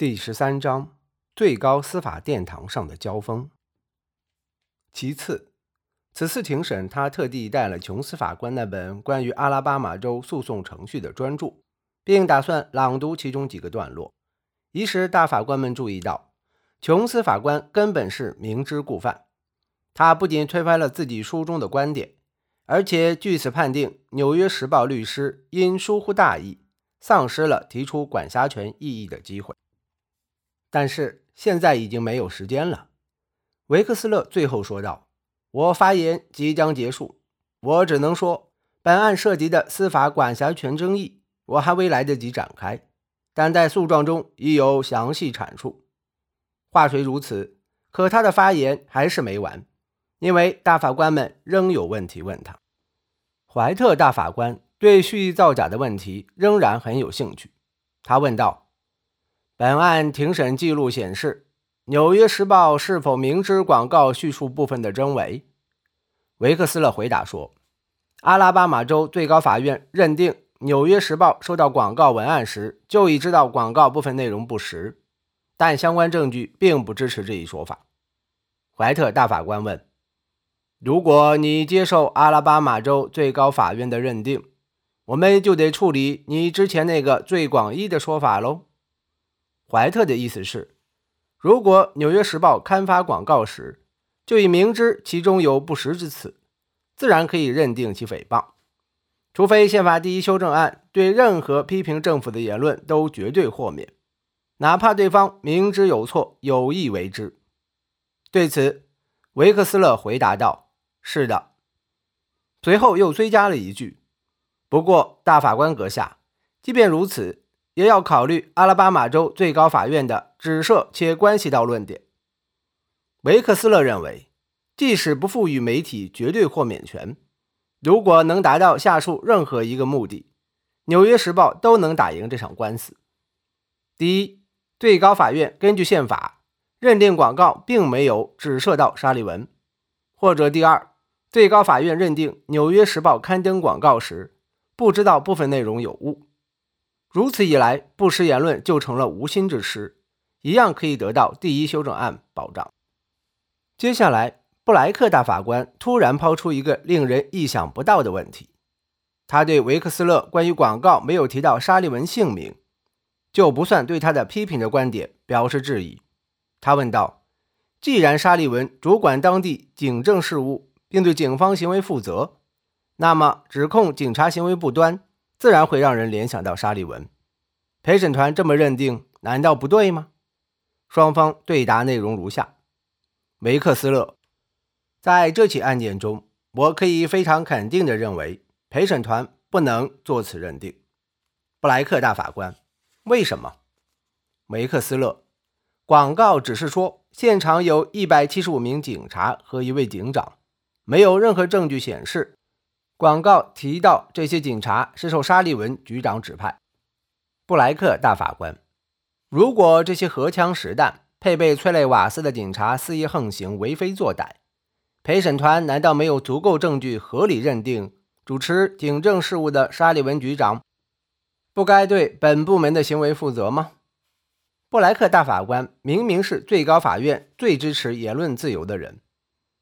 第十三章最高司法殿堂上的交锋。其次，此次庭审，他特地带了琼斯法官那本关于阿拉巴马州诉讼程序的专著，并打算朗读其中几个段落，以使大法官们注意到，琼斯法官根本是明知故犯。他不仅推翻了自己书中的观点，而且据此判定《纽约时报》律师因疏忽大意，丧失了提出管辖权异议的机会。但是现在已经没有时间了，维克斯勒最后说道：“我发言即将结束，我只能说，本案涉及的司法管辖权争议，我还未来得及展开，但在诉状中已有详细阐述。话虽如此，可他的发言还是没完，因为大法官们仍有问题问他。怀特大法官对蓄意造假的问题仍然很有兴趣，他问道。”本案庭审记录显示，《纽约时报》是否明知广告叙述部分的真伪？维克斯勒回答说：“阿拉巴马州最高法院认定，《纽约时报》收到广告文案时就已知道广告部分内容不实，但相关证据并不支持这一说法。”怀特大法官问：“如果你接受阿拉巴马州最高法院的认定，我们就得处理你之前那个最广义的说法喽？”怀特的意思是，如果《纽约时报》刊发广告时就已明知其中有不实之词，自然可以认定其诽谤，除非宪法第一修正案对任何批评政府的言论都绝对豁免，哪怕对方明知有错，有意为之。对此，维克斯勒回答道：“是的。”随后又追加了一句：“不过，大法官阁下，即便如此。”也要考虑阿拉巴马州最高法院的指涉且关系到论点。维克斯勒认为，即使不赋予媒体绝对豁免权，如果能达到下述任何一个目的，《纽约时报》都能打赢这场官司。第一，最高法院根据宪法认定广告并没有指涉到沙利文；或者第二，最高法院认定《纽约时报》刊登广告时不知道部分内容有误。如此一来，不实言论就成了无心之失，一样可以得到第一修正案保障。接下来，布莱克大法官突然抛出一个令人意想不到的问题，他对维克斯勒关于广告没有提到沙利文姓名，就不算对他的批评的观点表示质疑。他问道：“既然沙利文主管当地警政事务，并对警方行为负责，那么指控警察行为不端？”自然会让人联想到沙利文。陪审团这么认定，难道不对吗？双方对答内容如下：维克斯勒，在这起案件中，我可以非常肯定地认为，陪审团不能做此认定。布莱克大法官，为什么？维克斯勒，广告只是说现场有一百七十五名警察和一位警长，没有任何证据显示。广告提到这些警察是受沙利文局长指派。布莱克大法官，如果这些荷枪实弹、配备催泪瓦斯的警察肆意横行、为非作歹，陪审团难道没有足够证据合理认定主持警政事务的沙利文局长不该对本部门的行为负责吗？布莱克大法官明明是最高法院最支持言论自由的人，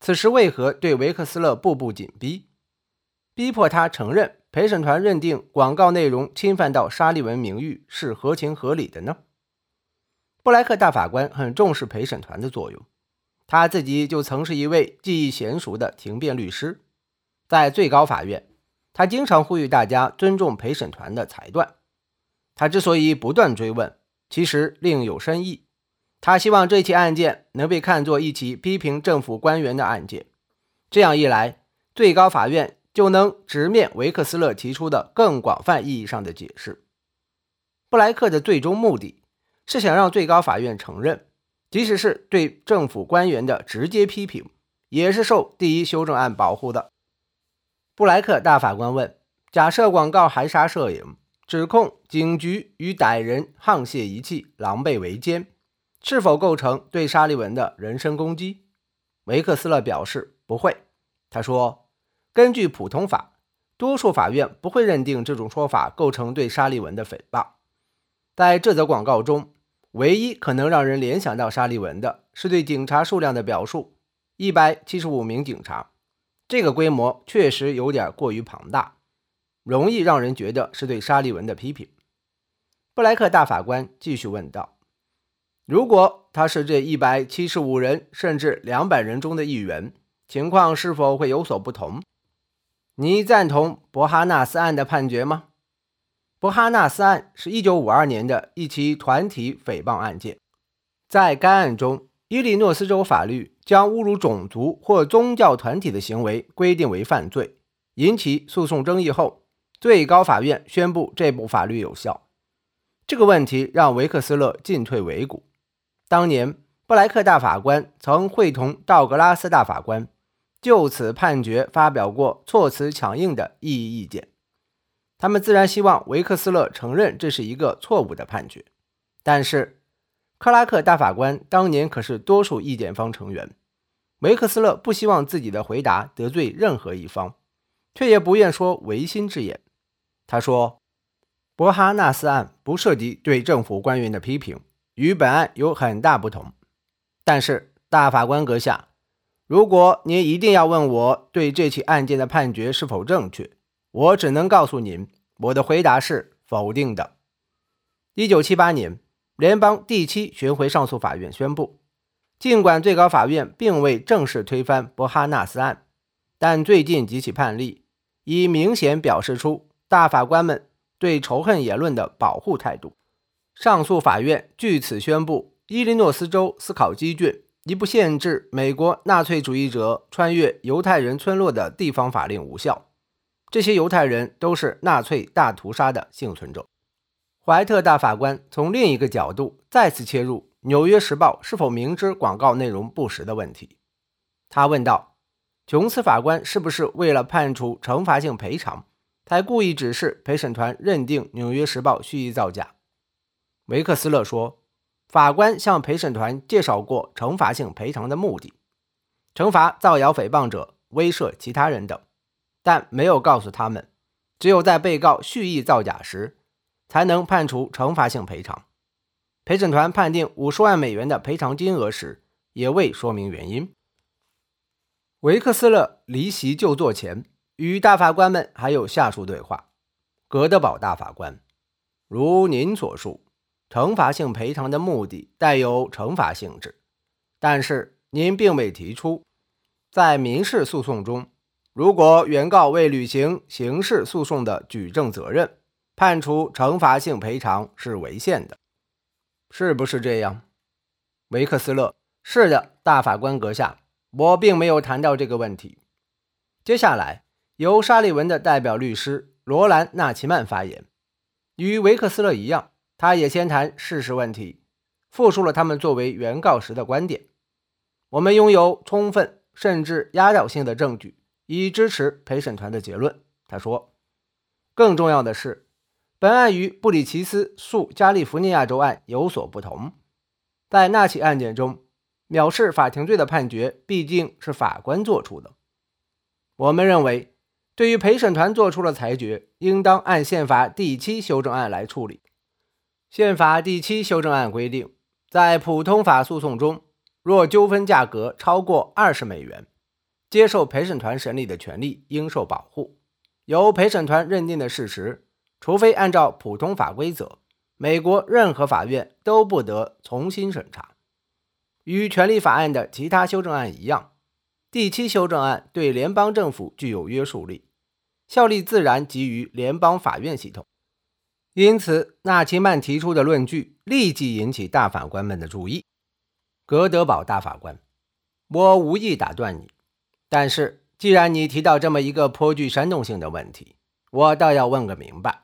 此时为何对维克斯勒步步紧逼？逼迫他承认陪审团认定广告内容侵犯到沙利文名誉是合情合理的呢？布莱克大法官很重视陪审团的作用，他自己就曾是一位技艺娴熟的庭辩律师，在最高法院，他经常呼吁大家尊重陪审团的裁断。他之所以不断追问，其实另有深意，他希望这起案件能被看作一起批评政府官员的案件，这样一来，最高法院。就能直面维克斯勒提出的更广泛意义上的解释。布莱克的最终目的是想让最高法院承认，即使是对政府官员的直接批评，也是受第一修正案保护的。布莱克大法官问：假设广告含沙射影，指控警局与歹人沆瀣一气、狼狈为奸，是否构成对沙利文的人身攻击？维克斯勒表示不会。他说。根据普通法，多数法院不会认定这种说法构成对沙利文的诽谤。在这则广告中，唯一可能让人联想到沙利文的是对警察数量的表述：一百七十五名警察。这个规模确实有点过于庞大，容易让人觉得是对沙利文的批评。布莱克大法官继续问道：“如果他是这一百七十五人甚至两百人中的一员，情况是否会有所不同？你赞同伯哈纳斯案的判决吗？”伯哈纳斯案是一九五二年的一起团体诽谤案件，在该案中，伊利诺斯州法律将侮辱种族或宗教团体的行为规定为犯罪，引起诉讼争议后，最高法院宣布这部法律有效。这个问题让维克斯勒进退维谷。当年，布莱克大法官曾会同道格拉斯大法官就此判决发表过措辞强硬的异议意见。他们自然希望维克斯勒承认这是一个错误的判决，但是克拉克大法官当年可是多数意见方成员，维克斯勒不希望自己的回答得罪任何一方，却也不愿说违心之言。他说：“伯哈纳斯案不涉及对政府官员的批评，与本案有很大不同。但是大法官阁下，如果您一定要问我对这起案件的判决是否正确，我只能告诉您。”我的回答是否定的。一九七八年，联邦第七巡回上诉法院宣布，尽管最高法院并未正式推翻伯哈纳斯案，但最近几起判例已明显表示出大法官们对仇恨言论的保护态度。上诉法院据此宣布，伊利诺斯州斯考基郡一部限制美国纳粹主义者穿越犹太人村落的地方法令无效。这些犹太人都是纳粹大屠杀的幸存者。怀特大法官从另一个角度再次切入《纽约时报》是否明知广告内容不实的问题。他问道：“琼斯法官是不是为了判处惩罚性赔偿，才故意指示陪审团认定《纽约时报》蓄意造假？”维克斯勒说：“法官向陪审团介绍过惩罚性赔偿的目的，惩罚造谣诽谤者，威慑其他人等。”但没有告诉他们，只有在被告蓄意造假时，才能判处惩罚性赔偿。陪审团判定五十万美元的赔偿金额时，也未说明原因。维克斯勒离席就座前，与大法官们还有下属对话。格德堡大法官，如您所述，惩罚性赔偿的目的带有惩罚性质，但是您并未提出，在民事诉讼中。如果原告未履行刑事诉讼的举证责任，判处惩罚性赔偿是违宪的，是不是这样？维克斯勒，是的，大法官阁下，我并没有谈到这个问题。接下来，由沙利文的代表律师罗兰·纳奇曼发言，与维克斯勒一样，他也先谈事实问题，复述了他们作为原告时的观点。我们拥有充分甚至压倒性的证据。以支持陪审团的结论。他说：“更重要的是，本案与布里奇斯诉加利福尼亚州案有所不同。在那起案件中，藐视法庭罪的判决毕竟是法官做出的。我们认为，对于陪审团做出了裁决，应当按宪法第七修正案来处理。宪法第七修正案规定，在普通法诉讼中，若纠纷价格超过二十美元。”接受陪审团审理的权利应受保护。由陪审团认定的事实，除非按照普通法规则，美国任何法院都不得重新审查。与权利法案的其他修正案一样，第七修正案对联邦政府具有约束力，效力自然基于联邦法院系统。因此，纳奇曼提出的论据立即引起大法官们的注意。格德堡大法官，我无意打断你。但是，既然你提到这么一个颇具煽动性的问题，我倒要问个明白。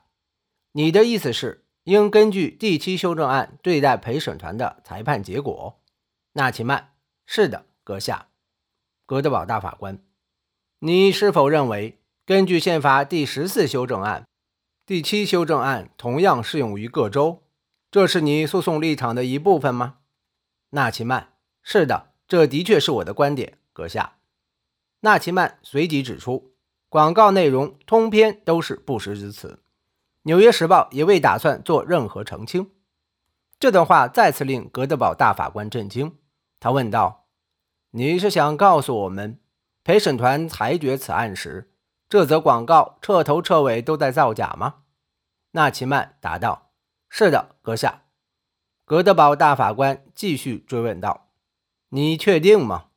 你的意思是，应根据第七修正案对待陪审团的裁判结果？纳奇曼：是的，阁下。格德堡大法官：你是否认为，根据宪法第十四修正案，第七修正案同样适用于各州？这是你诉讼立场的一部分吗？纳奇曼：是的，这的确是我的观点，阁下。纳奇曼随即指出，广告内容通篇都是不实之词，《纽约时报》也未打算做任何澄清。这段话再次令格德堡大法官震惊。他问道：“你是想告诉我们，陪审团裁决此案时，这则广告彻头彻尾都在造假吗？”纳奇曼答道：“是的，阁下。”格德堡大法官继续追问道：“你确定吗？”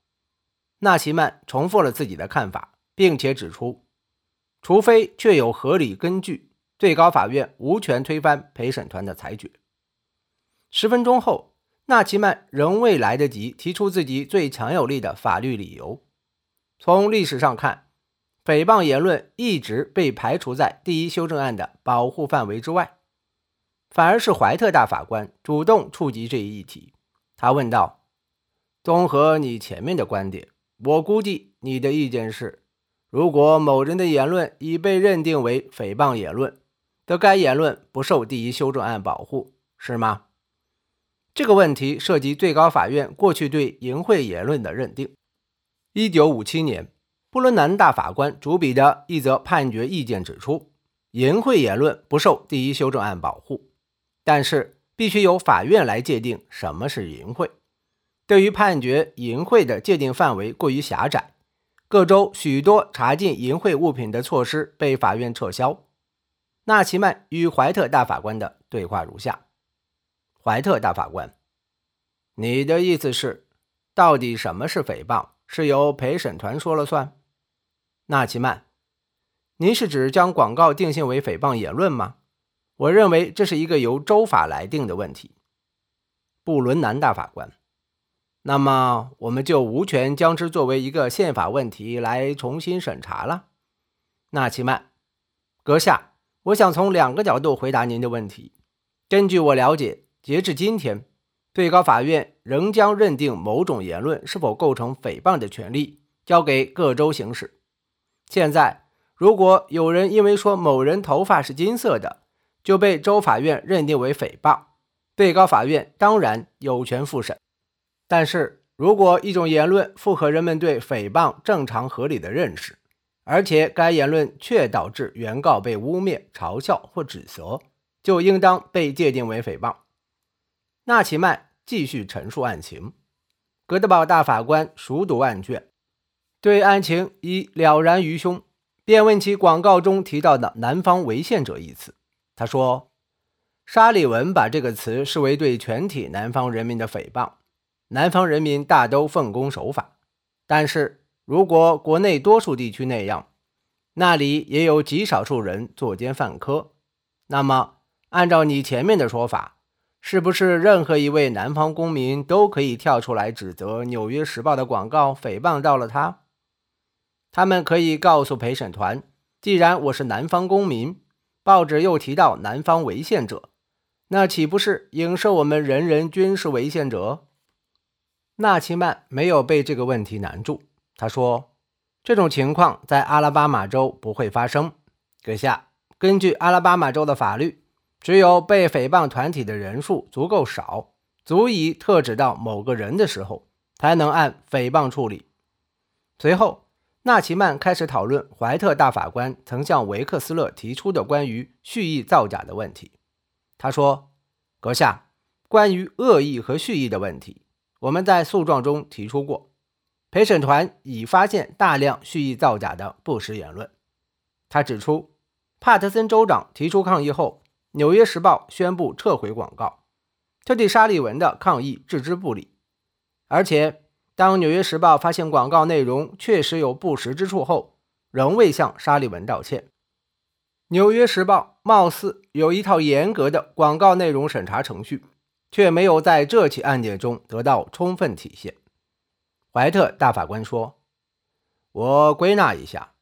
纳奇曼重复了自己的看法，并且指出，除非确有合理根据，最高法院无权推翻陪审团的裁决。十分钟后，纳奇曼仍未来得及提出自己最强有力的法律理由。从历史上看，诽谤言论一直被排除在第一修正案的保护范围之外，反而是怀特大法官主动触及这一议题。他问道：“综合你前面的观点，我估计你的意见是，如果某人的言论已被认定为诽谤言论，则该言论不受第一修正案保护，是吗？”这个问题涉及最高法院过去对淫秽言论的认定。一九五七年，布伦南大法官主笔的一则判决意见指出，淫秽言论不受第一修正案保护，但是必须由法院来界定什么是淫秽。对于判决淫秽的界定范围过于狭窄，各州许多查禁淫秽物品的措施被法院撤销。纳奇曼与怀特大法官的对话如下。怀特大法官，你的意思是，到底什么是诽谤，是由陪审团说了算？纳奇曼，您是指将广告定性为诽谤言论吗？我认为这是一个由州法来定的问题。布伦南大法官，那么我们就无权将之作为一个宪法问题来重新审查了。纳奇曼，阁下，我想从两个角度回答您的问题。根据我了解。截至今天，最高法院仍将认定某种言论是否构成诽谤的权利交给各州行使。现在，如果有人因为说某人头发是金色的，就被州法院认定为诽谤，最高法院当然有权复审。但是如果一种言论符合人们对诽谤正常合理的认识，而且该言论却导致原告被污蔑、嘲笑或指责，就应当被界定为诽谤。纳奇曼继续陈述案情，格德堡大法官熟读案卷，对案情已了然于胸，便问起广告中提到的“南方违宪者”一词。他说：“沙利文把这个词视为对全体南方人民的诽谤。南方人民大都奉公守法，但是如果国内多数地区那样，那里也有极少数人作奸犯科，那么按照你前面的说法。”是不是任何一位南方公民都可以跳出来指责《纽约时报》的广告诽谤到了他？他们可以告诉陪审团，既然我是南方公民，报纸又提到南方违宪者，那岂不是影射我们人人均是违宪者？纳奇曼没有被这个问题难住，他说：“这种情况在阿拉巴马州不会发生，阁下，根据阿拉巴马州的法律。”只有被诽谤团体的人数足够少，足以特指到某个人的时候，才能按诽谤处理。随后，纳奇曼开始讨论怀特大法官曾向维克斯勒提出的关于蓄意造假的问题。他说：“阁下，关于恶意和蓄意的问题，我们在诉状中提出过，陪审团已发现大量蓄意造假的不实言论。”他指出，帕特森州长提出抗议后。《纽约时报》宣布撤回广告，这对沙利文的抗议置之不理。而且，当《纽约时报》发现广告内容确实有不实之处后，仍未向沙利文道歉。《纽约时报》貌似有一套严格的广告内容审查程序，却没有在这起案件中得到充分体现。怀特大法官说：“我归纳一下，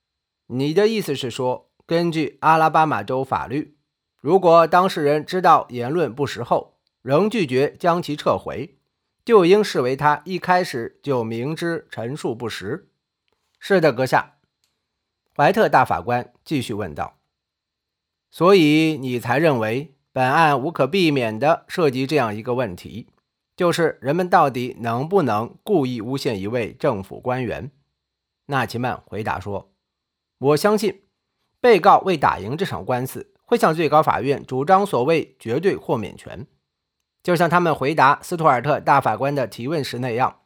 你的意思是说，根据阿拉巴马州法律。”如果当事人知道言论不实后，仍拒绝将其撤回，就应视为他一开始就明知陈述不实。是的，阁下。怀特大法官继续问道：“所以你才认为本案无可避免地涉及这样一个问题，就是人们到底能不能故意诬陷一位政府官员？”纳奇曼回答说：“我相信，被告为打赢这场官司。”会向最高法院主张所谓绝对豁免权，就像他们回答斯图尔特大法官的提问时那样，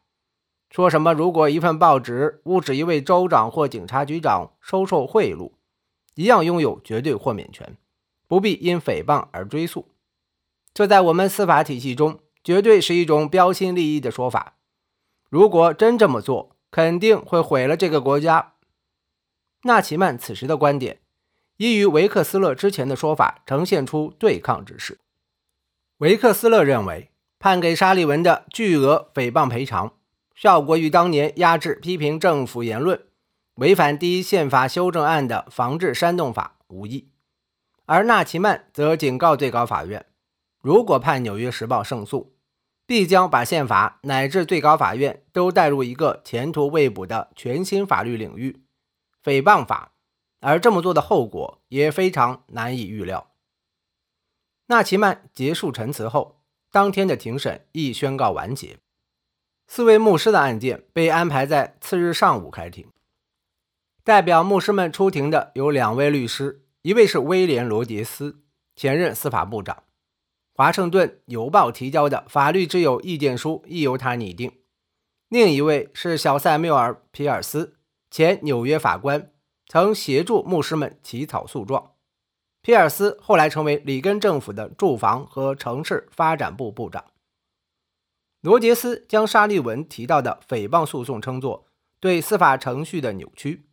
说什么如果一份报纸污指一位州长或警察局长收受贿赂，一样拥有绝对豁免权，不必因诽谤而追诉。这在我们司法体系中绝对是一种标新立异的说法。如果真这么做，肯定会毁了这个国家。纳奇曼此时的观点，已与维克斯勒之前的说法呈现出对抗之势。维克斯勒认为，判给沙利文的巨额诽谤赔偿，效果与当年压制批评政府言论、违反第一宪法修正案的防治煽动法无异。而纳奇曼则警告最高法院。如果判《纽约时报》胜诉，必将把宪法乃至最高法院都带入一个前途未卜的全新法律领域——诽谤法，而这么做的后果也非常难以预料。纳奇曼结束陈词后，当天的庭审亦宣告完结。四位牧师的案件被安排在次日上午开庭。代表牧师们出庭的有两位律师，一位是威廉·罗杰斯，前任司法部长。华盛顿邮报提交的法律之友意见书亦由他拟定。另一位是小塞缪尔·皮尔斯，前纽约法官，曾协助牧师们起草诉状。皮尔斯后来成为里根政府的住房和城市发展部部长。罗杰斯将沙利文提到的诽谤诉讼称作对司法程序的扭曲，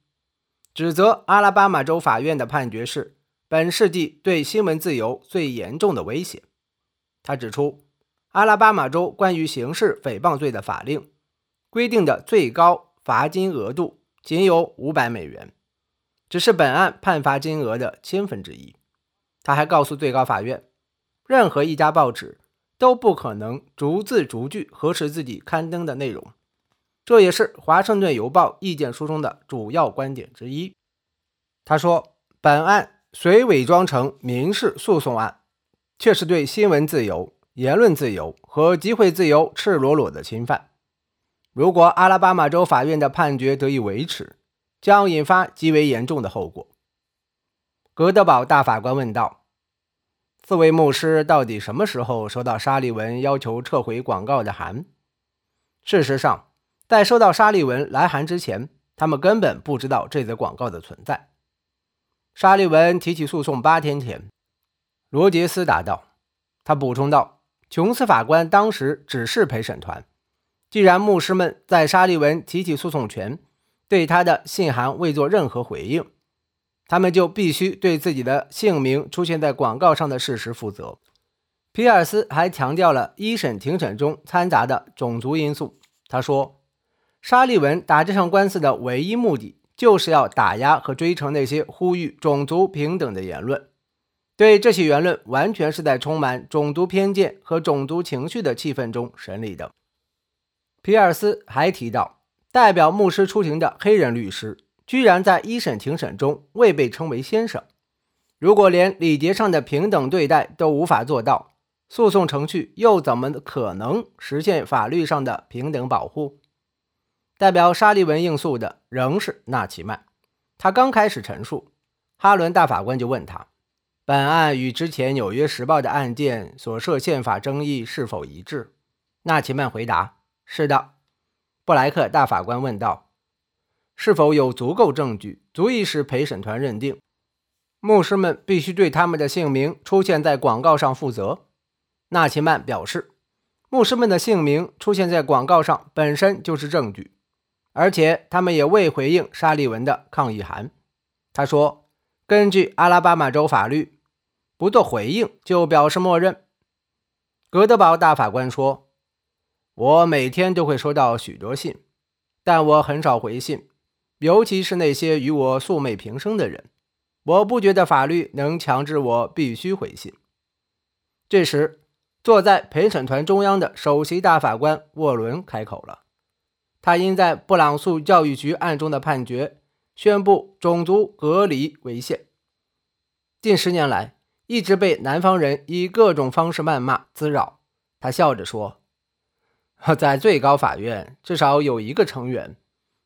指责阿拉巴马州法院的判决是本世纪对新闻自由最严重的威胁。他指出，阿拉巴马州关于刑事诽谤罪的法令规定的最高罚金额度仅有五百美元，只是本案判罚金额的千分之一。他还告诉最高法院，任何一家报纸都不可能逐字逐句核实自己刊登的内容，这也是《华盛顿邮报》意见书中的主要观点之一。他说，本案虽伪装成民事诉讼案。却是对新闻自由、言论自由和集会自由赤裸裸的侵犯。如果阿拉巴马州法院的判决得以维持，将引发极为严重的后果。格德堡大法官问道：“四位牧师到底什么时候收到沙利文要求撤回广告的函？”事实上，在收到沙利文来函之前，他们根本不知道这则广告的存在。沙利文提起诉讼八天前。罗杰斯答道，他补充道：“琼斯法官当时指示陪审团，既然牧师们在沙利文提起诉讼前对他的信函未做任何回应，他们就必须对自己的姓名出现在广告上的事实负责。”皮尔斯还强调了一审庭审中掺杂的种族因素。他说：“沙利文打这场官司的唯一目的，就是要打压和追惩那些呼吁种族平等的言论。”对这些言论，完全是在充满种族偏见和种族情绪的气氛中审理的。皮尔斯还提到，代表牧师出庭的黑人律师居然在一审庭审中未被称为先生。如果连礼节上的平等对待都无法做到，诉讼程序又怎么可能实现法律上的平等保护？代表沙利文应诉的仍是纳奇曼。他刚开始陈述，哈伦大法官就问他。本案与之前《纽约时报》的案件所涉宪法争议是否一致？纳奇曼回答：“是的。”布莱克大法官问道：“是否有足够证据，足以使陪审团认定牧师们必须对他们的姓名出现在广告上负责？”纳奇曼表示：“牧师们的姓名出现在广告上本身就是证据，而且他们也未回应沙利文的抗议函。”他说：“根据阿拉巴马州法律。”不做回应就表示默认。格德堡大法官说：“我每天都会收到许多信，但我很少回信，尤其是那些与我素昧平生的人。我不觉得法律能强制我必须回信。”这时，坐在陪审团中央的首席大法官沃伦开口了。他因在布朗诉教育局案中的判决，宣布种族隔离为限。近十年来，一直被南方人以各种方式谩骂滋扰。他笑着说：“在最高法院，至少有一个成员，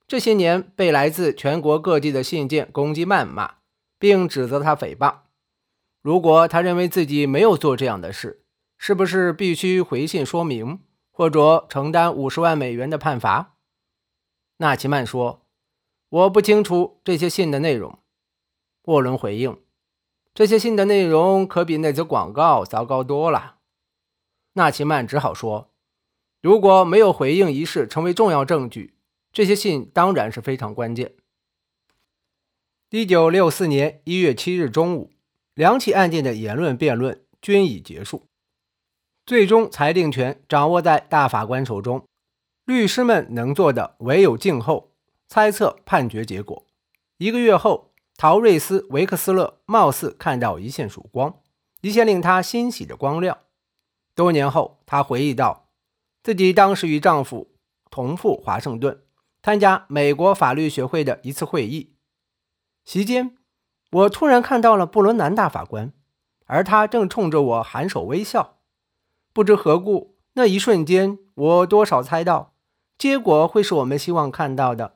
这些年被来自全国各地的信件攻击、谩骂，并指责他诽谤。如果他认为自己没有做这样的事，是不是必须回信说明，或者承担五十万美元的判罚？纳奇曼说：“我不清楚这些信的内容。”沃伦回应：“这些信的内容可比那则广告糟糕多了。”纳奇曼只好说：“如果没有回应一事成为重要证据，这些信当然是非常关键。”一九六四年一月七日中午，两起案件的言论辩论均已结束，最终裁定权掌握在大法官手中。律师们能做的唯有静候，猜测判决结果。一个月后，陶瑞斯·维克斯勒貌似看到一线曙光，一线令他欣喜的光亮。多年后，他回忆道，自己当时与丈夫同赴华盛顿，参加美国法律学会的一次会议。席间，我突然看到了布伦南大法官，而他正冲着我含首微笑。不知何故，那一瞬间，我多少猜到。结果会是我们希望看到的。